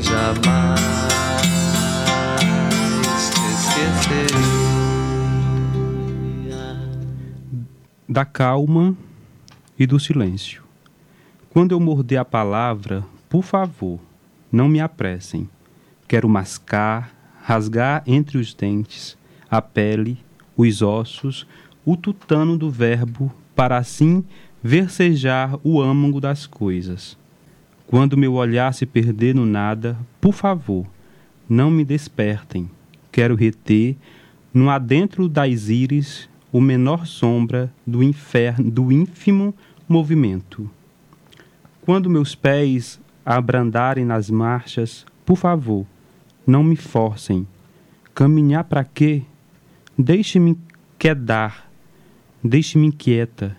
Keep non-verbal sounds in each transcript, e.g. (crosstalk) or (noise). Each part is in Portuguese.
Jamais da calma e do silêncio. Quando eu morder a palavra, por favor, não me apressem. Quero mascar, rasgar entre os dentes a pele, os ossos, o tutano do verbo, para assim versejar o âmago das coisas. Quando meu olhar se perder no nada, por favor, não me despertem. Quero reter, no adentro das íris, o menor sombra do inferno, do ínfimo movimento. Quando meus pés abrandarem nas marchas, por favor, não me forcem. Caminhar para quê? Deixe-me quedar, deixe-me inquieta.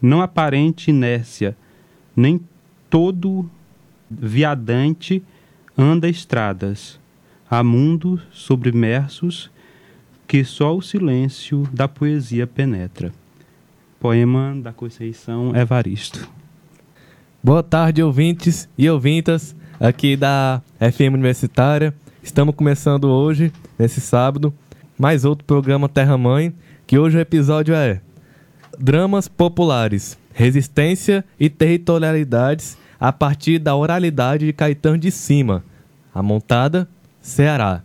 Não aparente inércia, nem todo viadante anda estradas. Há mundos submersos que só o silêncio da poesia penetra. Poema da Conceição Evaristo. Boa tarde, ouvintes e ouvintas aqui da FM Universitária. Estamos começando hoje, nesse sábado, mais outro programa Terra Mãe, que hoje o episódio é Dramas Populares, Resistência e Territorialidades a partir da oralidade de Caetano de Cima, a montada Ceará.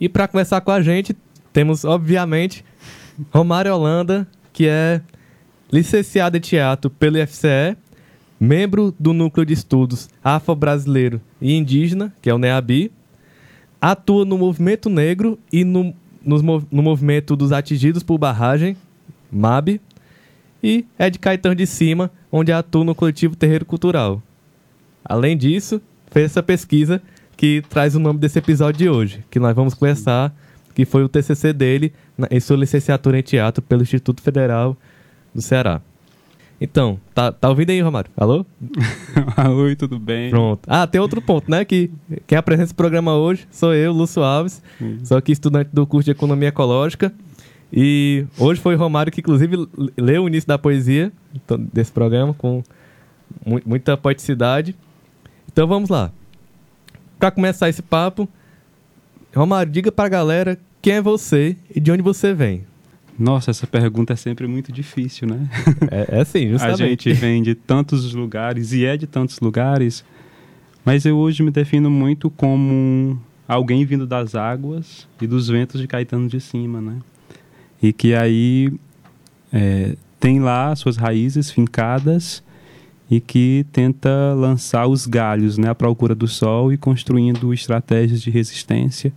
E para conversar com a gente, temos, obviamente, Romário Holanda, que é licenciado em teatro pelo IFCE, membro do Núcleo de Estudos Afro-Brasileiro e Indígena, que é o NEABI, atua no movimento negro e no, no movimento dos atingidos por barragem, MAB, e é de Caetano de Cima, onde atua no coletivo Terreiro Cultural. Além disso, fez essa pesquisa que traz o nome desse episódio de hoje, que nós vamos conversar, que foi o TCC dele em sua licenciatura em teatro pelo Instituto Federal do Ceará. Então, tá, tá ouvindo aí, Romário? Alô? (laughs) Oi, tudo bem? Pronto. Ah, tem outro ponto, né? Que quem apresenta esse programa hoje sou eu, Lúcio Alves. Hum. Sou aqui estudante do curso de Economia Ecológica. E hoje foi o Romário que, inclusive, leu o início da poesia desse programa com muita poeticidade. Então vamos lá para começar esse papo, Romário, diga para a galera quem é você e de onde você vem. Nossa, essa pergunta é sempre muito difícil, né? (laughs) É, é sim, justamente. A gente vem de tantos lugares e é de tantos lugares, mas eu hoje me defino muito como alguém vindo das águas e dos ventos de Caetano de cima, né? E que aí é, tem lá suas raízes fincadas e que tenta lançar os galhos né, à procura do sol e construindo estratégias de resistência,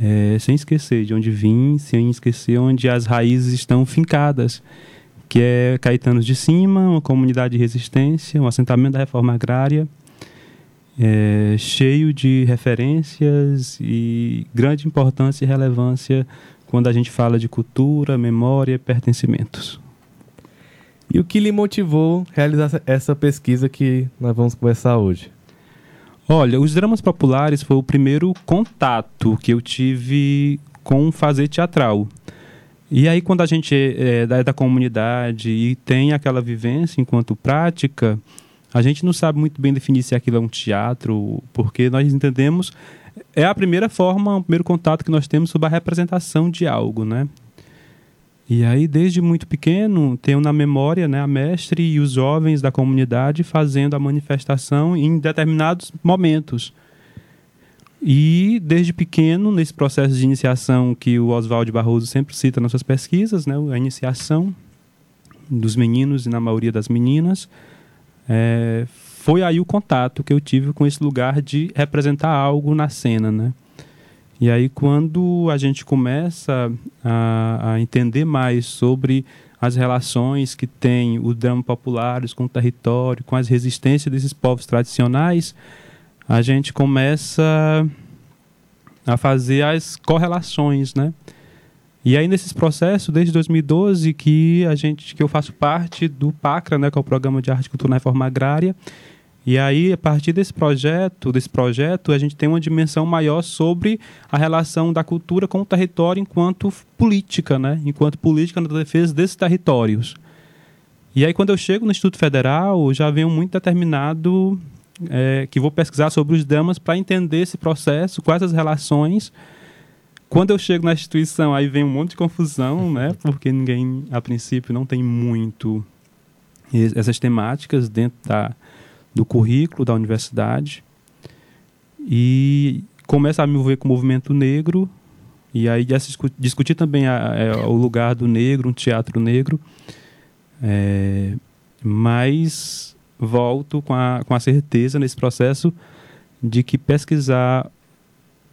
é, sem esquecer de onde vim, sem esquecer onde as raízes estão fincadas, que é Caetanos de Cima, uma comunidade de resistência, um assentamento da reforma agrária, é, cheio de referências e grande importância e relevância quando a gente fala de cultura, memória e pertencimentos. E o que lhe motivou realizar essa pesquisa que nós vamos conversar hoje? Olha, os dramas populares foi o primeiro contato que eu tive com fazer teatral. E aí, quando a gente é, é da, da comunidade e tem aquela vivência enquanto prática, a gente não sabe muito bem definir se aquilo é um teatro, porque nós entendemos. É a primeira forma, o primeiro contato que nós temos sobre a representação de algo, né? E aí, desde muito pequeno, tenho na memória né, a mestre e os jovens da comunidade fazendo a manifestação em determinados momentos. E desde pequeno, nesse processo de iniciação que o Oswaldo Barroso sempre cita nas suas pesquisas, né, a iniciação dos meninos e na maioria das meninas, é, foi aí o contato que eu tive com esse lugar de representar algo na cena, né? E aí, quando a gente começa a, a entender mais sobre as relações que tem o drama populares com o território, com as resistências desses povos tradicionais, a gente começa a fazer as correlações, né? E aí nesses processos, desde 2012, que a gente, que eu faço parte do PACRA, né, que é o Programa de Arte, Cultura na Reforma Agrária. E aí, a partir desse projeto, desse projeto, a gente tem uma dimensão maior sobre a relação da cultura com o território enquanto política, né? Enquanto política na defesa desses territórios. E aí, quando eu chego no Instituto Federal, já venho muito determinado é, que vou pesquisar sobre os dramas para entender esse processo, quais as relações. Quando eu chego na instituição, aí vem um monte de confusão, (laughs) né? Porque ninguém, a princípio, não tem muito essas temáticas dentro da, do currículo da universidade. E começa a me envolver com o movimento negro, e aí discutir também a, a, é, o lugar do negro, um teatro negro. É, mas volto com a, com a certeza nesse processo de que pesquisar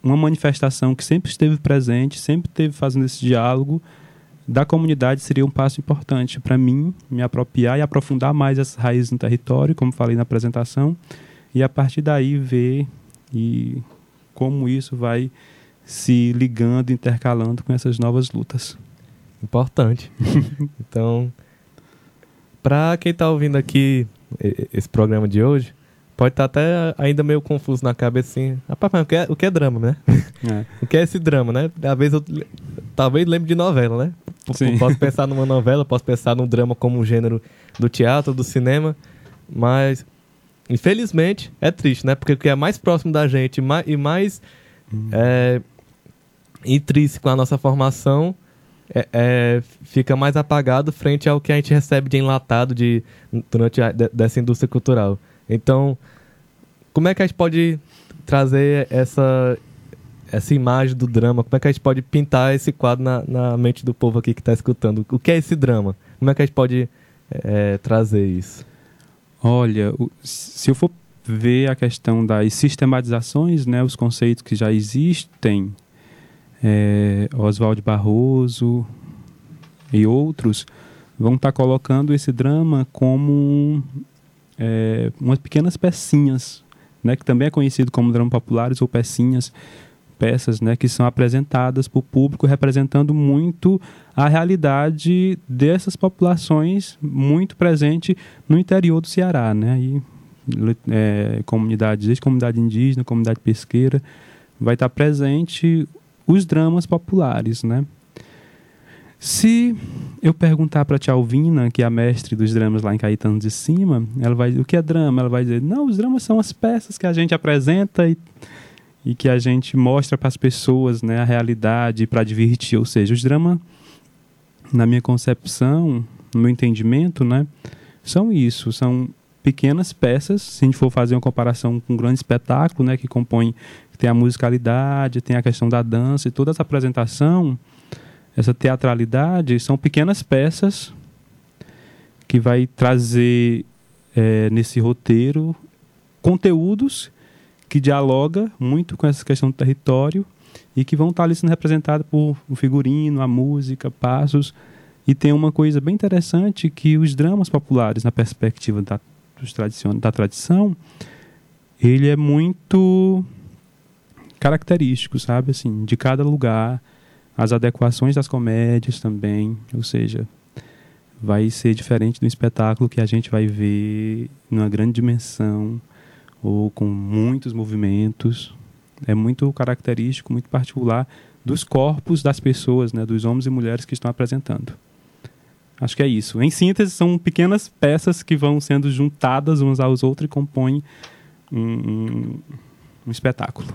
uma manifestação que sempre esteve presente, sempre esteve fazendo esse diálogo da comunidade seria um passo importante para mim me apropriar e aprofundar mais essas raízes no território, como falei na apresentação, e a partir daí ver e como isso vai se ligando, intercalando com essas novas lutas. Importante. (laughs) então, para quem está ouvindo aqui esse programa de hoje, pode estar tá até ainda meio confuso na cabeça assim. Rapaz, mas o que é, o que é drama, né? É. (laughs) o que é esse drama, né? Às vezes eu talvez lembre de novela, né? Sim. Posso pensar numa novela, posso pensar num drama como um gênero do teatro, do cinema, mas infelizmente é triste, né? Porque o que é mais próximo da gente e mais hum. é, intrínseco à nossa formação é, é, fica mais apagado frente ao que a gente recebe de enlatado de, durante a, de, dessa indústria cultural. Então, como é que a gente pode trazer essa, essa imagem do drama? Como é que a gente pode pintar esse quadro na, na mente do povo aqui que está escutando? O que é esse drama? Como é que a gente pode é, trazer isso? Olha, se eu for ver a questão das sistematizações, né, os conceitos que já existem é, Oswald Barroso e outros vão estar tá colocando esse drama como é, umas pequenas pecinhas, né, que também é conhecido como drama populares ou pecinhas, peças né, que são apresentadas para o público representando muito a realidade dessas populações muito presente no interior do Ceará, né, e, é, comunidades, desde comunidade indígena, comunidade pesqueira, vai estar presente os dramas populares, né? Se eu perguntar para a tia Alvina, que é a mestre dos dramas lá em Caetano de Cima, ela vai dizer, o que é drama? Ela vai dizer, não, os dramas são as peças que a gente apresenta e, e que a gente mostra para as pessoas né, a realidade para divertir. Ou seja, os dramas, na minha concepção, no meu entendimento, né, são isso, são pequenas peças, se a gente for fazer uma comparação com um grande espetáculo, né, que compõe tem a musicalidade, tem a questão da dança e toda essa apresentação, essa teatralidade, são pequenas peças que vai trazer é, nesse roteiro conteúdos que dialoga muito com essa questão do território e que vão estar ali sendo representados por o figurino, a música, passos. E tem uma coisa bem interessante que os dramas populares, na perspectiva da, dos da tradição, ele é muito característico, sabe? Assim, de cada lugar, as adequações das comédias também, ou seja, vai ser diferente do espetáculo que a gente vai ver numa grande dimensão ou com muitos movimentos. É muito característico, muito particular dos corpos das pessoas, né, dos homens e mulheres que estão apresentando. Acho que é isso. Em síntese, são pequenas peças que vão sendo juntadas umas aos outros e compõem um, um, um espetáculo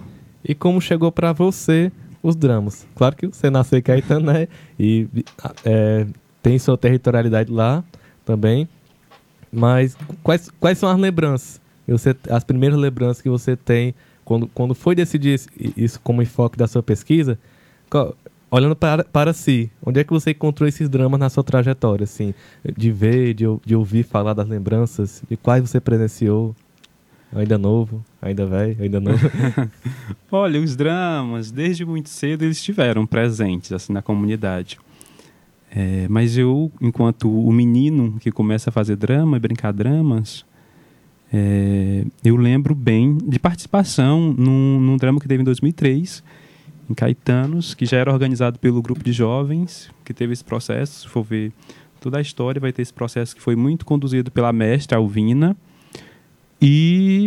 e como chegou para você os dramas. Claro que você nasceu em Caetano, né? E é, tem sua territorialidade lá também. Mas quais, quais são as lembranças? Você, as primeiras lembranças que você tem quando, quando foi decidir isso como enfoque da sua pesquisa? olhando para, para si, onde é que você encontrou esses dramas na sua trajetória? Assim, de ver, de, de ouvir falar das lembranças, de quais você presenciou? Ainda novo, ainda velho, ainda novo. (laughs) Olha, os dramas, desde muito cedo, eles estiveram presentes assim, na comunidade. É, mas eu, enquanto o menino que começa a fazer drama e brincar dramas, É, eu lembro bem de participação num, num drama que teve em 2003, em Caetanos, que já era organizado pelo grupo de jovens, que teve esse processo. Se for ver toda a história, vai ter esse processo que foi muito conduzido pela mestra Alvina e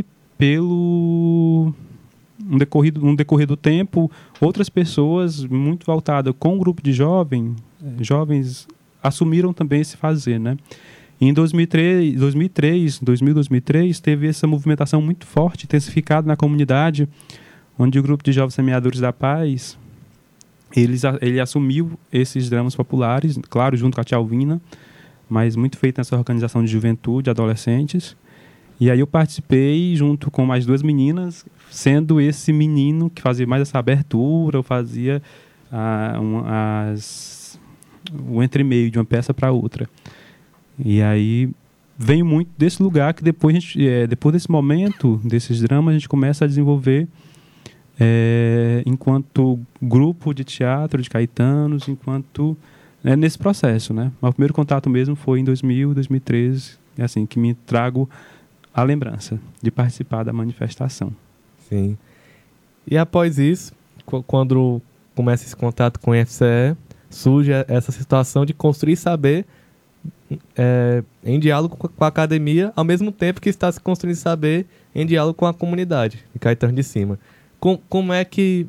um decorrer, um decorrer do tempo, outras pessoas muito voltadas com o grupo de jovem, eh, jovens assumiram também esse fazer, né? Em 2003, 2003, 2000, 2003, teve essa movimentação muito forte, intensificada na comunidade, onde o grupo de jovens semeadores da paz, eles, ele assumiu esses dramas populares, claro, junto com a Tia Alvina, mas muito feito nessa organização de juventude, adolescentes. E aí eu participei junto com mais duas meninas, sendo esse menino que fazia mais essa abertura, eu fazia ah, um, as, o entremeio de uma peça para outra. E aí vem muito desse lugar que depois, gente, é, depois desse momento, desses dramas, a gente começa a desenvolver é, enquanto grupo de teatro de caetanos, enquanto é, nesse processo, né? Mas o primeiro contato mesmo foi em 2000, 2013, é assim que me trago a lembrança de participar da manifestação. Sim. E após isso, quando começa esse contato com o FCE, surge essa situação de construir saber é, em diálogo com a academia, ao mesmo tempo que está se construindo saber em diálogo com a comunidade, de Caetano de Cima. Com, como é que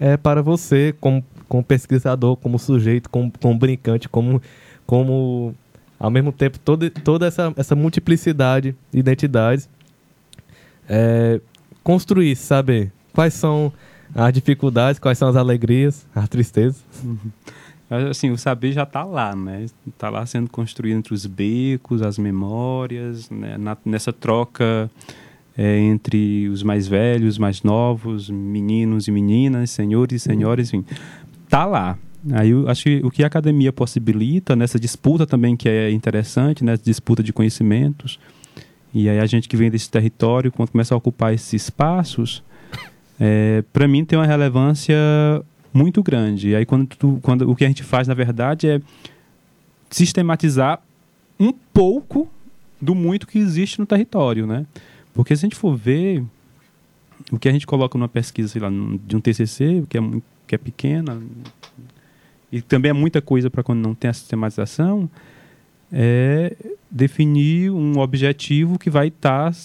é para você, como, como pesquisador, como sujeito, como, como brincante, como, como ao mesmo tempo toda, toda essa, essa multiplicidade de identidades, é, construir, saber quais são as dificuldades, quais são as alegrias, as tristezas. Uhum assim, o saber já está lá, né? Está lá sendo construído entre os becos, as memórias, né? Na, nessa troca é, entre os mais velhos, os mais novos, meninos e meninas, senhores e senhoras, enfim, está lá. Aí eu acho que o que a academia possibilita nessa disputa também que é interessante, nessa né? disputa de conhecimentos, e aí a gente que vem desse território, quando começa a ocupar esses espaços, (laughs) é, para mim tem uma relevância muito grande. E aí quando, tu, quando o que a gente faz, na verdade, é sistematizar um pouco do muito que existe no território, né? Porque se a gente for ver o que a gente coloca numa pesquisa, sei lá, de um TCC, que é, que é pequena, e também é muita coisa para quando não tem a sistematização, é definir um objetivo que vai estar tá,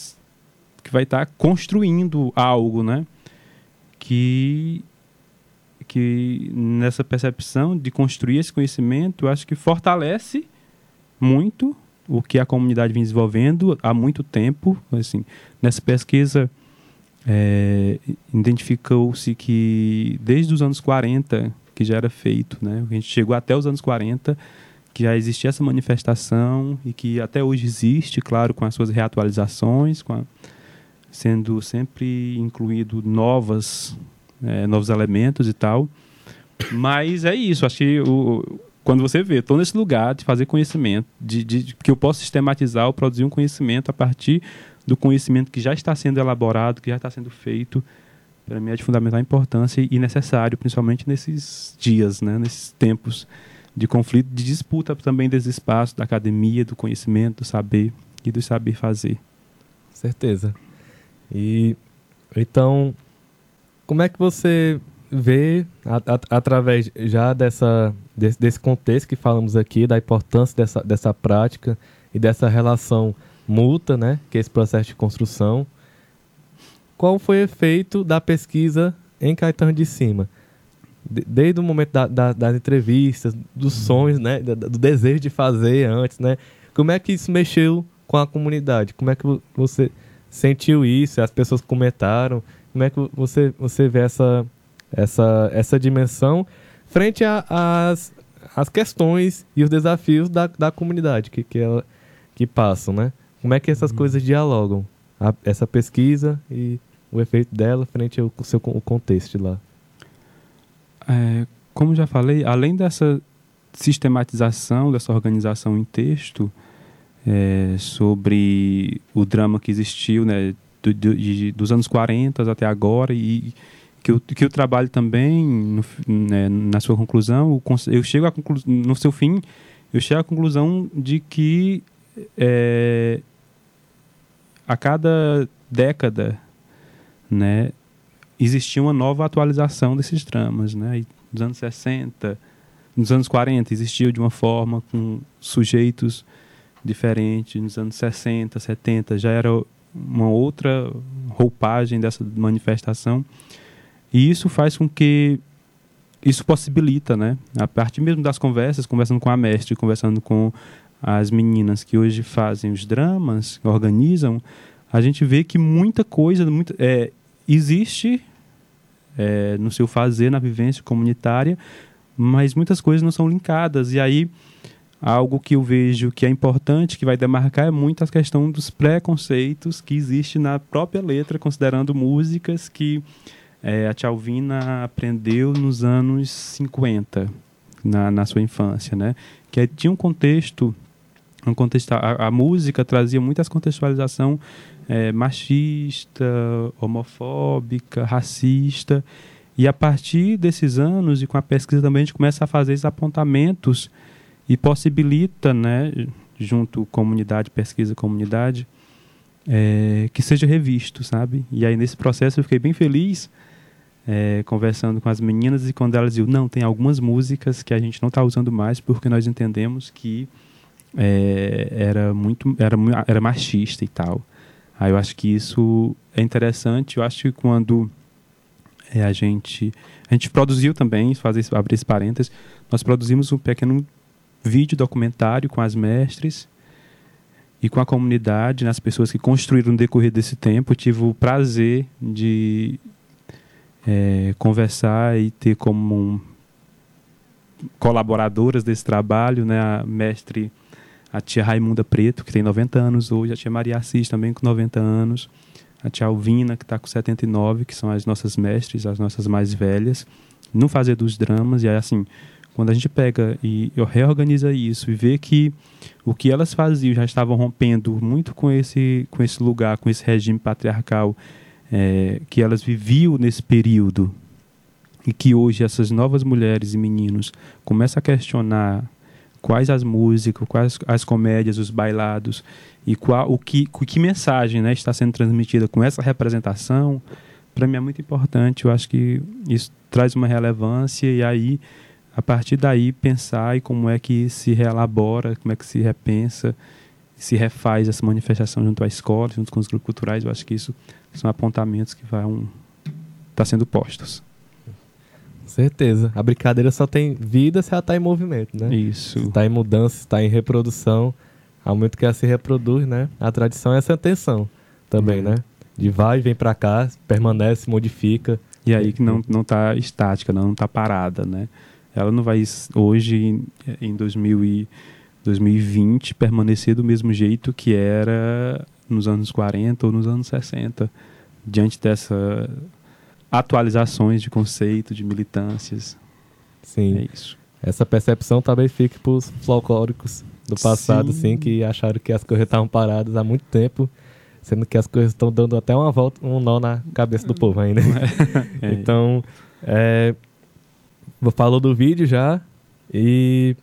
que vai estar tá construindo algo, né? Que que nessa percepção de construir esse conhecimento, eu acho que fortalece muito o que a comunidade vem desenvolvendo há muito tempo. Assim, nessa pesquisa, é, identificou-se que desde os anos 40 que já era feito, né? A gente chegou até os anos 40 que já existia essa manifestação e que até hoje existe, claro, com as suas reatualizações, a, sendo sempre incluído novas é, novos elementos e tal. Mas é isso, acho que o, quando você vê, estou nesse lugar de fazer conhecimento, de, de, que eu posso sistematizar ou produzir um conhecimento a partir do conhecimento que já está sendo elaborado, que já está sendo feito, para mim é de fundamental importância e necessário, principalmente nesses dias, né, nesses tempos de conflito, de disputa também desse espaço da academia, do conhecimento, do saber e do saber fazer. Certeza. E então como é que você vê, a, a, através já dessa, desse, desse, contexto que falamos aqui, da importância dessa, dessa prática e dessa relação mútua, né, que é esse processo de construção, qual foi o efeito da pesquisa em Caetano de Cima? desde o momento da, da, das entrevistas, dos uhum. sonhos, né, do, do desejo de fazer antes, né, como é que isso mexeu com a comunidade? Como é que você sentiu isso? As pessoas comentaram? Como é que você, você vê essa, essa, essa dimensão frente às as questões e os desafios da, da comunidade que, que, ela, que passam, né? Como é que essas uhum. coisas dialogam? A, essa pesquisa e o efeito dela frente ao seu o contexto lá. É, como já falei, além dessa sistematização, dessa organização em texto, é, sobre o drama que existiu, né, do, de, dos anos 40 até agora e que o, que o trabalho também, no, né, na sua conclusão, eu chego a conclu, no seu fim, eu chego à conclusão de que é, a cada década, né, existia uma nova atualização desses dramas, né? E nos anos 60, nos anos 40 existia de uma forma com sujeitos diferentes, nos anos 60, 70 já era uma outra roupagem dessa manifestação. E isso faz com que isso possibilita, né? A partir mesmo das conversas, conversando com a mestre, conversando com as meninas que hoje fazem os dramas, organizam, a gente vê que muita coisa muita, é, existe é, no seu fazer, na vivência comunitária, mas muitas coisas não são linkadas. E aí, algo que eu vejo que é importante, que vai demarcar, é muito a questão dos preconceitos que existe na própria letra, considerando músicas que é, a Tchalvina aprendeu nos anos 50, na, na sua infância, né? Que tinha um contexto, um contexto a, a música trazia muitas contextualização é, machista, homofóbica, racista. E a partir desses anos, e com a pesquisa também, a gente começa a fazer esses apontamentos e possibilita, né, junto comunidade, pesquisa, comunidade, é, que seja revisto, sabe? E aí nesse processo eu fiquei bem feliz é, conversando com as meninas e quando elas diziam, não, tem algumas músicas que a gente não está usando mais porque nós entendemos que é, era muito era, era machista e tal. Aí eu acho que isso é interessante. Eu acho que quando é, a gente a gente produziu também, fazer abrir esse parênteses, nós produzimos um pequeno vídeo documentário com as mestres e com a comunidade, nas pessoas que construíram no decorrer desse tempo. Eu tive o prazer de é, conversar e ter como um, colaboradoras desse trabalho, né, a mestre a tia Raimunda Preto, que tem 90 anos hoje, a tia Maria Assis também com 90 anos, a tia Alvina, que está com 79, que são as nossas mestres, as nossas mais velhas, no fazer dos dramas, e aí assim, quando a gente pega e reorganiza isso e vê que o que elas faziam já estavam rompendo muito com esse, com esse lugar, com esse regime patriarcal é, que elas viviam nesse período, e que hoje essas novas mulheres e meninos começam a questionar quais as músicas, quais as comédias, os bailados e qual o que, que mensagem né, está sendo transmitida com essa representação, para mim é muito importante. Eu acho que isso traz uma relevância e aí a partir daí pensar e como é que se reelabora, como é que se repensa, se refaz essa manifestação junto à escola, junto com os grupos culturais. Eu acho que isso são apontamentos que vão estar tá sendo postos. Certeza. A brincadeira só tem vida se ela está em movimento, né? Isso. Se está em mudança, se está em reprodução. Ao momento que ela se reproduz, né? A tradição é essa tensão também, uhum. né? De vai e vem para cá, permanece, modifica. E aí que não não está estática, não está parada, né? Ela não vai hoje em 2000 e 2020 permanecer do mesmo jeito que era nos anos 40 ou nos anos 60, diante dessa atualizações de conceito, de militâncias. Sim. É isso. Essa percepção também fica para os folclóricos do passado, Sim. assim, que acharam que as coisas estavam paradas há muito tempo, sendo que as coisas estão dando até uma volta, um nó na cabeça do povo ainda. (laughs) é. (laughs) Então, é, falou do vídeo já e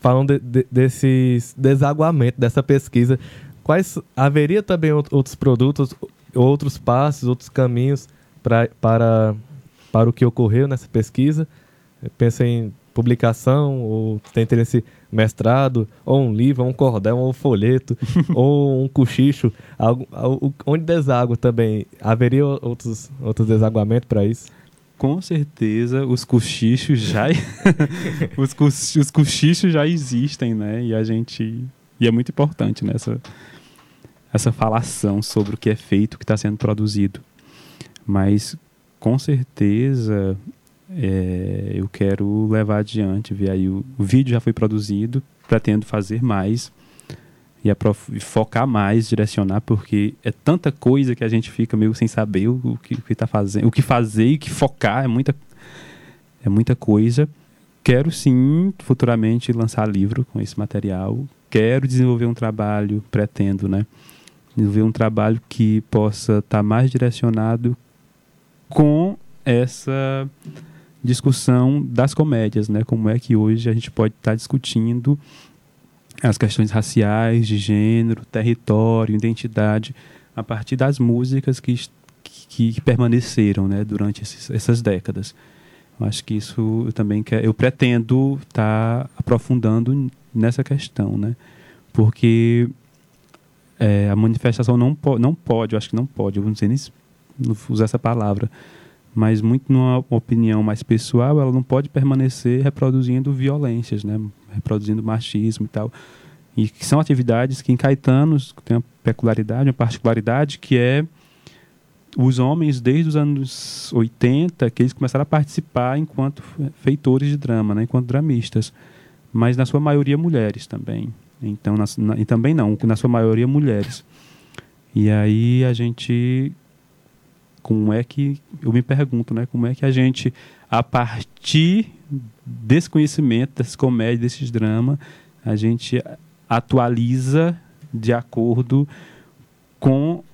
falando de, de, desses desaguamento dessa pesquisa, quais haveria também outros produtos, outros passos, outros caminhos pra, para, para o que ocorreu nessa pesquisa. Pensa em publicação, ou tem interesse mestrado, ou um livro, ou um cordel, ou um folheto, (laughs) ou um cochicho, algo, onde deságua também. Haveria outros, outros desaguamentos para isso? Com certeza os cochichos já (laughs) os, co os cochichos já existem, né? E a gente e é muito importante nessa né? essa falação sobre o que é feito, o que está sendo produzido. Mas com certeza é, eu quero levar adiante, ver aí o, o vídeo já foi produzido, pretendo fazer mais e, focar mais, direcionar, porque é tanta coisa que a gente fica meio sem saber o, o que está fazendo, o que fazer e o que focar, é muita, é muita coisa. Quero sim, futuramente, lançar livro com esse material. Quero desenvolver um trabalho, pretendo, né? Desenvolver um trabalho que possa estar tá mais direcionado com essa discussão das comédias, né? Como é que hoje a gente pode estar tá discutindo as questões raciais, de gênero, território, identidade, a partir das músicas que, que, que permaneceram né, durante esses, essas décadas. Eu acho que isso eu também quer, eu pretendo estar tá aprofundando nessa questão, né? Porque é, a manifestação não, po não pode, eu acho que não pode, eu não sei nem usar essa palavra, mas muito numa opinião mais pessoal, ela não pode permanecer reproduzindo violências, né? Reproduzindo machismo e tal. E que são atividades que em Caetanos tem uma peculiaridade, uma particularidade, que é os homens, desde os anos 80, que eles começaram a participar enquanto feitores de drama, né? enquanto dramistas. Mas na sua maioria mulheres também. Então, na, na, e também não, na sua maioria mulheres. E aí a gente como é que eu me pergunto, né, como é que a gente a partir desse conhecimento, desse comédia, desses dramas, a gente atualiza de acordo com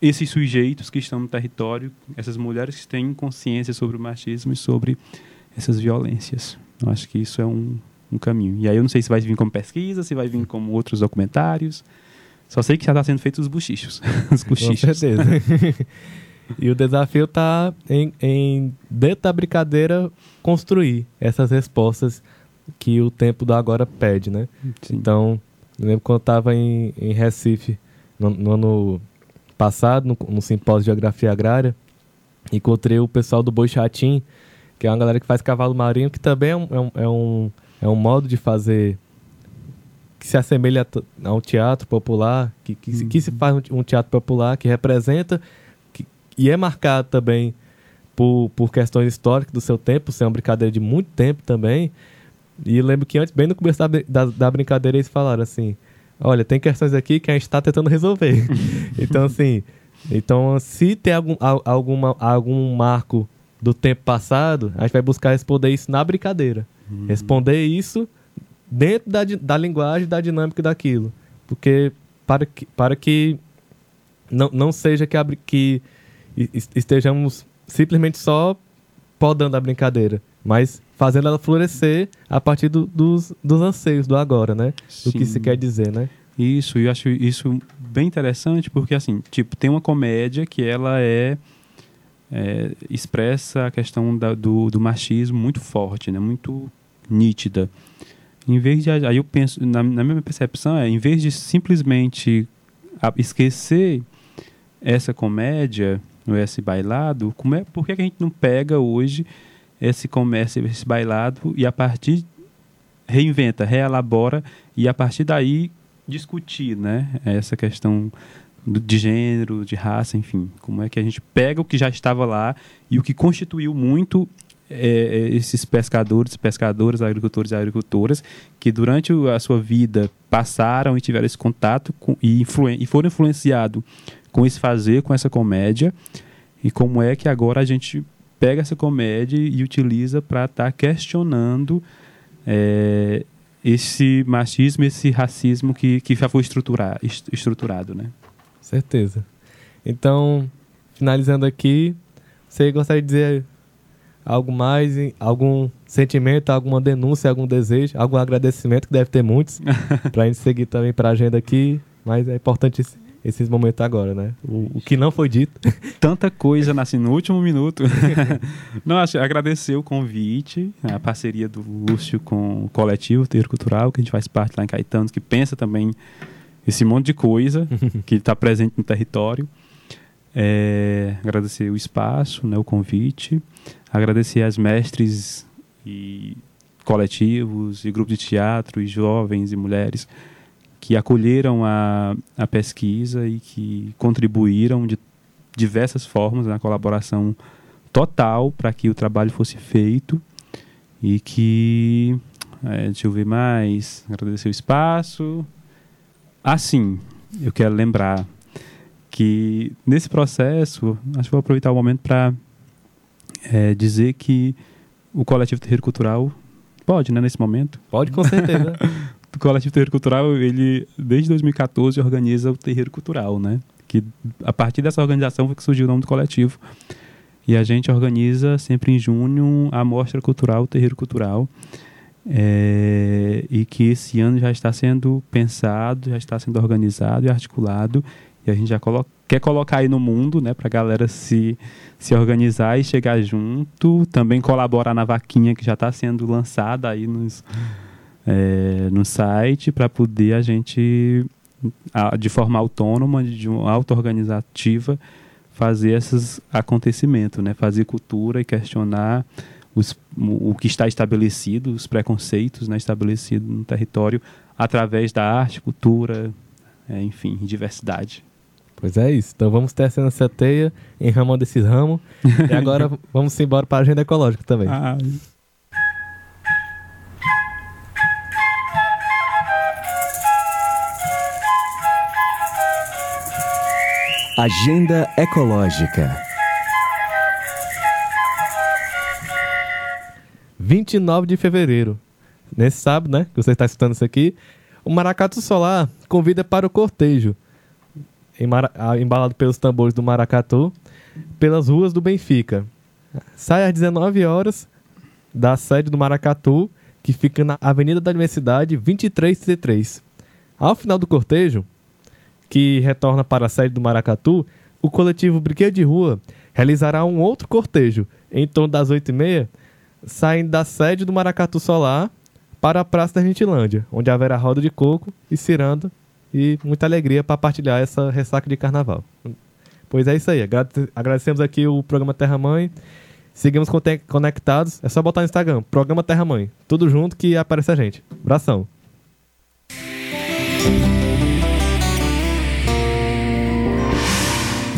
esses sujeitos que estão no território, essas mulheres que têm consciência sobre o machismo e sobre essas violências. Eu acho que isso é um, um caminho. E aí eu não sei se vai vir como pesquisa, se vai vir como outros documentários. Só sei que já está sendo feito os buchichos. (laughs) os buchichos. Com certeza. (laughs) e o desafio está em, em, dentro da brincadeira, construir essas respostas que o tempo do agora pede, né? Sim. Então, eu lembro quando eu estava em, em Recife, no, no ano passado, no, no simpósio de Geografia Agrária, encontrei o pessoal do Boi Chatim, que é uma galera que faz cavalo marinho, que também é um, é um, é um, é um modo de fazer que se assemelha a um teatro popular, que, que, se, que se faz um teatro popular, que representa e é marcado também por, por questões históricas do seu tempo, ser uma brincadeira de muito tempo também. E lembro que antes, bem no começo da, da, da brincadeira, eles falaram assim: olha, tem questões aqui que a gente está tentando resolver. (laughs) então, assim, então, se tem algum, alguma, algum marco do tempo passado, a gente vai buscar responder isso na brincadeira. Uhum. Responder isso dentro da, da linguagem, da dinâmica daquilo. Porque para que, para que não, não seja que, que estejamos simplesmente só podando a brincadeira, mas fazendo ela florescer a partir do, dos, dos anseios do agora, né? Sim. Do que se quer dizer, né? Isso, eu acho isso bem interessante porque, assim, tipo, tem uma comédia que ela é, é expressa a questão da, do, do machismo muito forte, né? Muito nítida. Em vez de, aí eu penso, na, na minha percepção é, em vez de simplesmente esquecer essa comédia, esse bailado, como é, por que a gente não pega hoje esse comércio, esse bailado, e a partir reinventa, reelabora, e a partir daí discutir né, essa questão de gênero, de raça, enfim. Como é que a gente pega o que já estava lá e o que constituiu muito é, é esses pescadores, pescadoras, agricultores e agricultoras que durante a sua vida passaram e tiveram esse contato com, e, e foram influenciados com esse fazer, com essa comédia, e como é que agora a gente pega essa comédia e utiliza para estar tá questionando é, esse machismo, esse racismo que, que já foi estruturar, estruturado, né? Certeza. Então, finalizando aqui, você gostaria de dizer algo mais, algum sentimento, alguma denúncia, algum desejo, algum agradecimento, que deve ter muitos, (laughs) para a gente seguir também para a agenda aqui, mas é importante esses momentos agora, né? O, o, que não foi dito. (laughs) Tanta coisa nasce no último minuto. (laughs) não, acho, agradecer o convite, a parceria do Lúcio com o coletivo Ter Cultural, que a gente faz parte lá em Caetano, que pensa também esse monte de coisa (laughs) que está presente no território. É, agradecer o espaço, né, o convite. Agradecer as mestres e coletivos e grupos de teatro e jovens e mulheres que acolheram a, a pesquisa e que contribuíram de diversas formas na colaboração total para que o trabalho fosse feito e que é, deixa eu ver mais agradecer o espaço. Assim eu quero lembrar que nesse processo acho que vou aproveitar o momento para é, dizer que o coletivo terreiro cultural pode né nesse momento? Pode com certeza (laughs) o Coletivo Terreiro Cultural, ele, desde 2014, organiza o Terreiro Cultural, né? Que a partir dessa organização foi que surgiu o nome do coletivo. E a gente organiza sempre em junho a Mostra Cultural, o Terreiro Cultural. é, e que esse ano já está sendo pensado, já está sendo organizado e articulado e a gente já colo quer colocar aí no mundo, né, para a galera se, se organizar e chegar junto, também colaborar na vaquinha que já está sendo lançada aí nos, é, no site para poder a gente de forma autônoma, de uma auto-organizativa, fazer esses acontecimentos, né? fazer cultura e questionar os, o que está estabelecido, os preconceitos né, estabelecidos no território, através da arte, cultura, é, enfim, diversidade. Pois é isso. Então vamos tecendo essa teia, enramando esses ramos. e agora (laughs) vamos embora para a agenda ecológica também. Ah. Agenda Ecológica. 29 de fevereiro. Nesse sábado, né? Que você está escutando isso aqui. O Maracatu Solar convida para o cortejo, embalado pelos tambores do Maracatu, pelas ruas do Benfica. Sai às 19 horas da sede do Maracatu, que fica na Avenida da Universidade 2333. Ao final do cortejo, que retorna para a sede do Maracatu, o coletivo Brinquedo de Rua realizará um outro cortejo em torno das 8h30, saindo da sede do Maracatu Solar para a Praça da Gentilândia, onde haverá roda de coco e ciranda e muita alegria para partilhar essa ressaca de carnaval. Pois é isso aí. Agradecemos aqui o programa Terra Mãe. Seguimos conectados. É só botar no Instagram, programa Terra Mãe. Tudo junto que aparece a gente. Abração.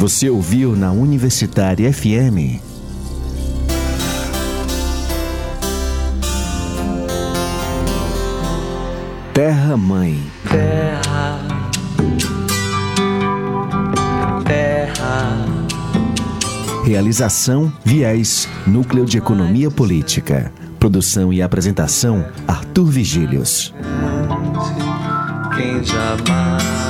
Você ouviu na Universitária FM. Terra Mãe. Terra. Terra. Realização Viés, Núcleo de Economia Política. Produção e apresentação Arthur Vigílios. Quem jamais